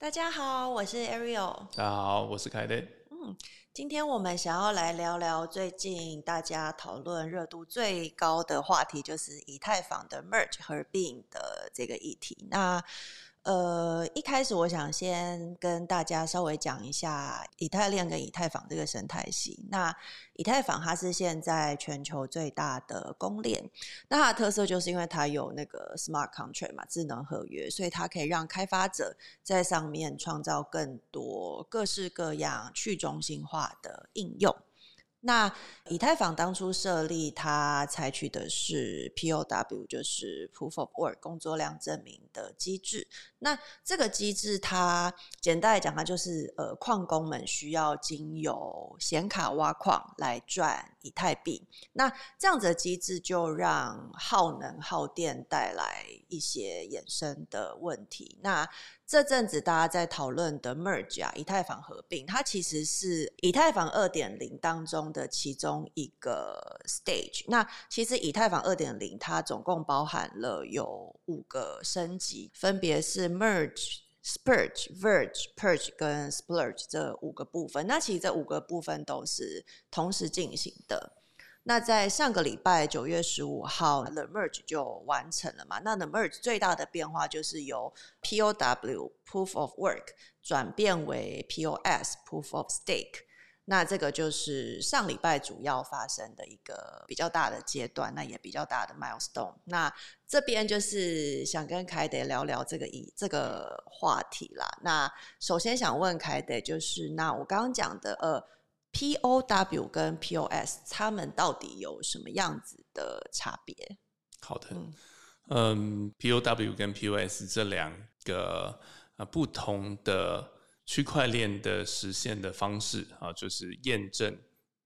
大家好，我是 Ariel。大家好，我是凯德。嗯，今天我们想要来聊聊最近大家讨论热度最高的话题，就是以太坊的 merge 合并的这个议题。那呃，一开始我想先跟大家稍微讲一下以太链跟以太坊这个生态系。那以太坊它是现在全球最大的公链，那它的特色就是因为它有那个 smart contract 嘛，智能合约，所以它可以让开发者在上面创造更多各式各样去中心化的应用。那以太坊当初设立，它采取的是 POW，就是 Proof of Work 工作量证明的机制。那这个机制，它简单来讲，它就是呃，矿工们需要经由显卡挖矿来赚以太币。那这样子的机制，就让耗能耗电带来一些衍生的问题。那这阵子大家在讨论的 merge 啊，以太坊合并，它其实是以太坊二点零当中的的其中一个 stage。那其实以太坊二点零它总共包含了有五个升级，分别是 merge、spurge、verge、purge 跟 splurge 这五个部分。那其实这五个部分都是同时进行的。那在上个礼拜九月十五号，the merge 就完成了嘛？那 the merge 最大的变化就是由 POW proof of work 转变为 POS proof of stake。那这个就是上礼拜主要发生的一个比较大的阶段，那也比较大的 milestone。那这边就是想跟凯德聊聊这个以这个话题啦。那首先想问凯德，就是那我刚刚讲的呃。POW 跟 POS，他们到底有什么样子的差别？好的，嗯，POW 跟 POS 这两个呃不同的区块链的实现的方式啊，就是验证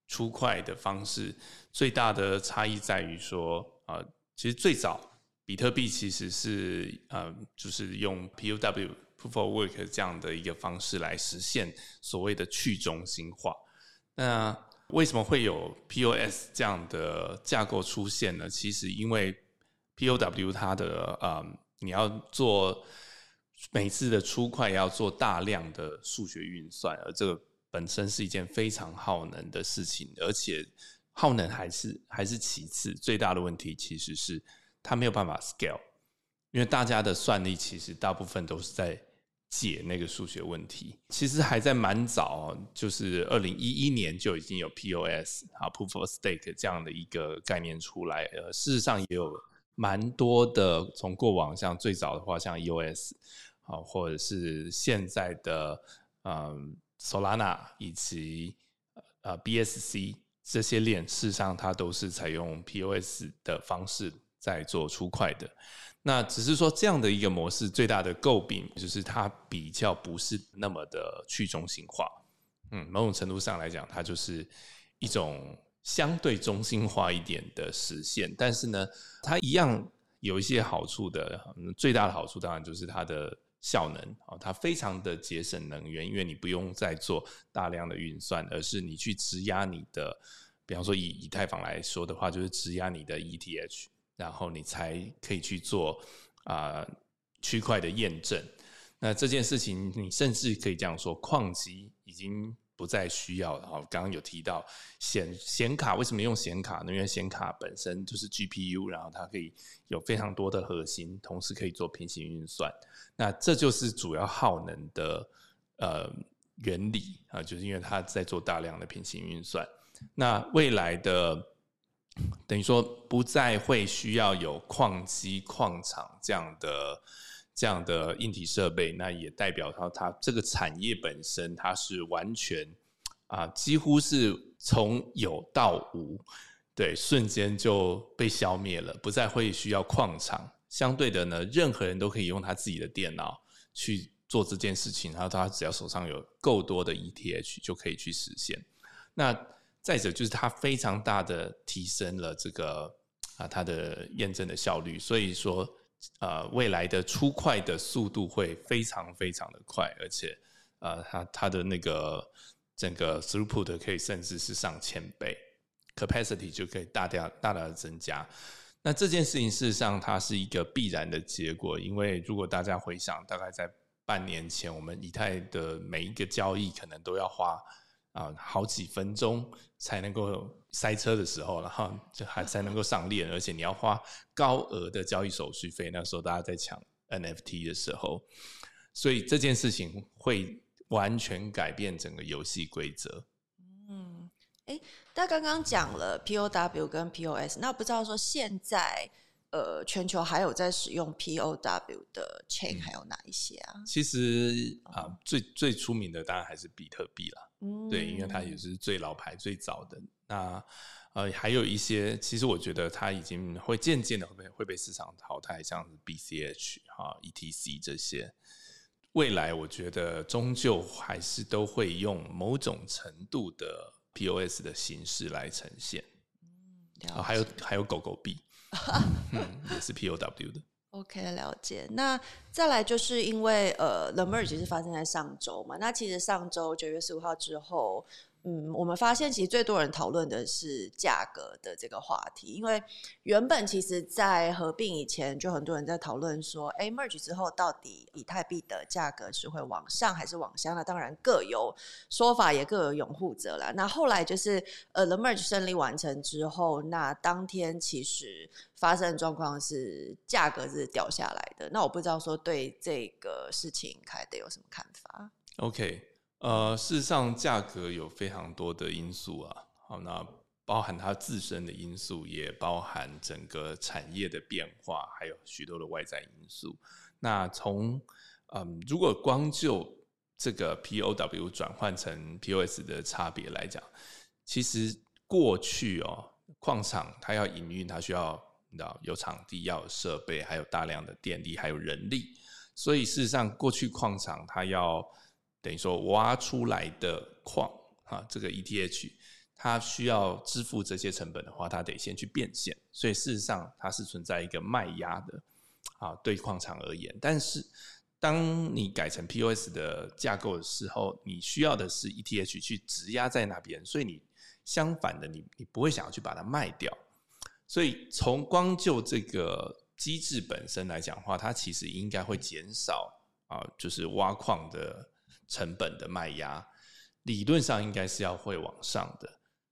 出块的方式，最大的差异在于说啊，其实最早比特币其实是呃，就是用 POW Proof of Work 这样的一个方式来实现所谓的去中心化。那为什么会有 POS 这样的架构出现呢？其实因为 POW 它的呃，你要做每次的出块要做大量的数学运算，而这个本身是一件非常耗能的事情，而且耗能还是还是其次，最大的问题其实是它没有办法 scale，因为大家的算力其实大部分都是在。解那个数学问题，其实还在蛮早，就是二零一一年就已经有 POS 啊，Proof of Stake 这样的一个概念出来。呃，事实上也有蛮多的，从过往像最早的话，像 EOS 啊，或者是现在的嗯 Solana 以及呃 BSC 这些链，事实上它都是采用 POS 的方式在做出块的。那只是说这样的一个模式最大的诟病就是它比较不是那么的去中心化，嗯，某种程度上来讲，它就是一种相对中心化一点的实现。但是呢，它一样有一些好处的，最大的好处当然就是它的效能啊，它非常的节省能源，因为你不用再做大量的运算，而是你去质押你的，比方说以以太坊来说的话，就是质押你的 ETH。然后你才可以去做啊区块的验证。那这件事情，你甚至可以这样说，矿机已经不再需要了哈。刚刚有提到显显卡，为什么用显卡呢？因为显卡本身就是 GPU，然后它可以有非常多的核心，同时可以做平行运算。那这就是主要耗能的呃原理啊，就是因为它在做大量的平行运算。那未来的。等于说不再会需要有矿机、矿场这样的这样的硬体设备，那也代表它它这个产业本身它是完全啊，几乎是从有到无，对，瞬间就被消灭了，不再会需要矿场。相对的呢，任何人都可以用他自己的电脑去做这件事情，然后他只要手上有够多的 ETH 就可以去实现。那再者就是它非常大的提升了这个啊它的验证的效率，所以说呃未来的出块的速度会非常非常的快，而且呃它它的那个整个 throughput 可以甚至是上千倍，capacity 就可以大大大大的增加。那这件事情事实上它是一个必然的结果，因为如果大家回想，大概在半年前，我们以太的每一个交易可能都要花啊好几分钟才能够塞车的时候，然后就还才能够上链，而且你要花高额的交易手续费。那时候大家在抢 NFT 的时候，所以这件事情会完全改变整个游戏规则。嗯，哎，那刚刚讲了 POW 跟 POS，那不知道说现在。呃，全球还有在使用 POW 的 chain 还有哪一些啊？其实啊，最最出名的当然还是比特币了。嗯，对，因为它也是最老牌、最早的。那呃，还有一些，其实我觉得它已经会渐渐的会被会被市场淘汰，像是 BCH 哈、ETC 这些。未来我觉得终究还是都会用某种程度的 POS 的形式来呈现。嗯，还有还有狗狗币。也是 POW 的。OK，了解。那再来就是因为呃，The Merge 是发生在上周嘛？那其实上周九月十五号之后。嗯，我们发现其实最多人讨论的是价格的这个话题，因为原本其实，在合并以前就很多人在讨论说，哎，merge 之后到底以太币的价格是会往上还是往下？那当然各有说法，也各有拥护者啦。那后来就是呃，the merge 胜利完成之后，那当天其实发生的状况是价格是掉下来的。那我不知道说对这个事情凯德有什么看法？OK。呃，事实上，价格有非常多的因素啊。好，那包含它自身的因素，也包含整个产业的变化，还有许多的外在因素。那从嗯，如果光就这个 POW 转换成 POS 的差别来讲，其实过去哦，矿场它要营运，它需要你知道有场地，要有设备，还有大量的电力，还有人力。所以事实上，过去矿场它要等于说挖出来的矿啊，这个 ETH 它需要支付这些成本的话，它得先去变现，所以事实上它是存在一个卖压的啊，对矿场而言。但是当你改成 POS 的架构的时候，你需要的是 ETH 去质押在那边，所以你相反的，你你不会想要去把它卖掉。所以从光就这个机制本身来讲的话，它其实应该会减少啊，就是挖矿的。成本的卖压，理论上应该是要会往上的，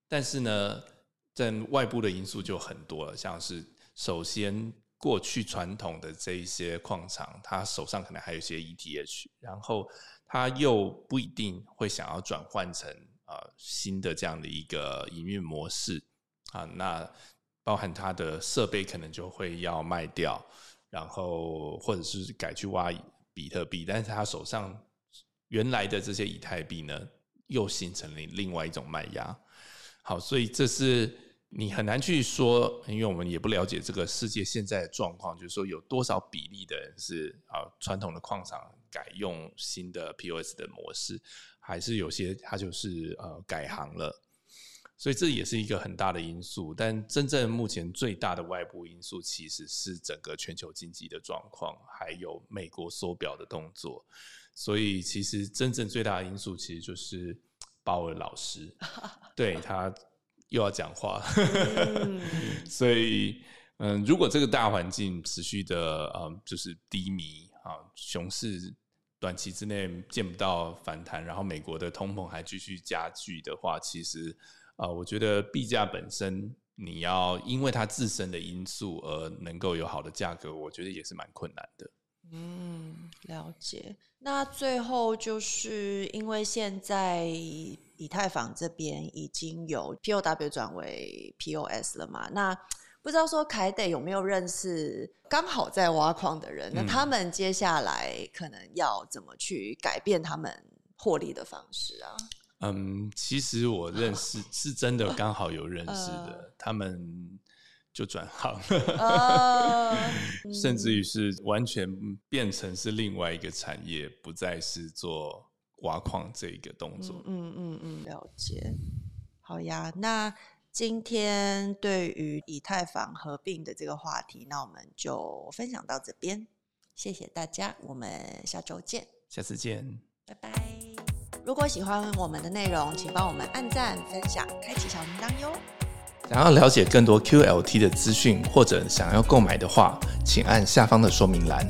但是呢，在外部的因素就很多了，像是首先过去传统的这一些矿场，他手上可能还有一些 ETH，然后他又不一定会想要转换成啊新的这样的一个营运模式啊，那包含他的设备可能就会要卖掉，然后或者是改去挖比特币，但是他手上。原来的这些以太币呢，又形成了另外一种卖压。好，所以这是你很难去说，因为我们也不了解这个世界现在的状况，就是说有多少比例的人是啊传统的矿场改用新的 POS 的模式，还是有些他就是呃改行了。所以这也是一个很大的因素。但真正目前最大的外部因素，其实是整个全球经济的状况，还有美国缩表的动作。所以，其实真正最大的因素，其实就是鲍尔老师，对他又要讲话。所以，嗯，如果这个大环境持续的，嗯，就是低迷啊，熊市短期之内见不到反弹，然后美国的通膨还继续加剧的话，其实，啊，我觉得币价本身你要因为它自身的因素而能够有好的价格，我觉得也是蛮困难的。嗯，了解。那最后就是因为现在以太坊这边已经有 POW 转为 POS 了嘛？那不知道说凯得有没有认识刚好在挖矿的人？那他们接下来可能要怎么去改变他们获利的方式啊？嗯，其实我认识是真的刚好有认识的，他们。就转行了，甚至于是完全变成是另外一个产业，不再是做挖矿这一个动作。嗯嗯嗯，了解。好呀，那今天对于以太坊合并的这个话题，那我们就分享到这边。谢谢大家，我们下周见。下次见，拜拜。如果喜欢我们的内容，请帮我们按赞、分享、开启小铃铛哟。想要了解更多 QLT 的资讯，或者想要购买的话，请按下方的说明栏。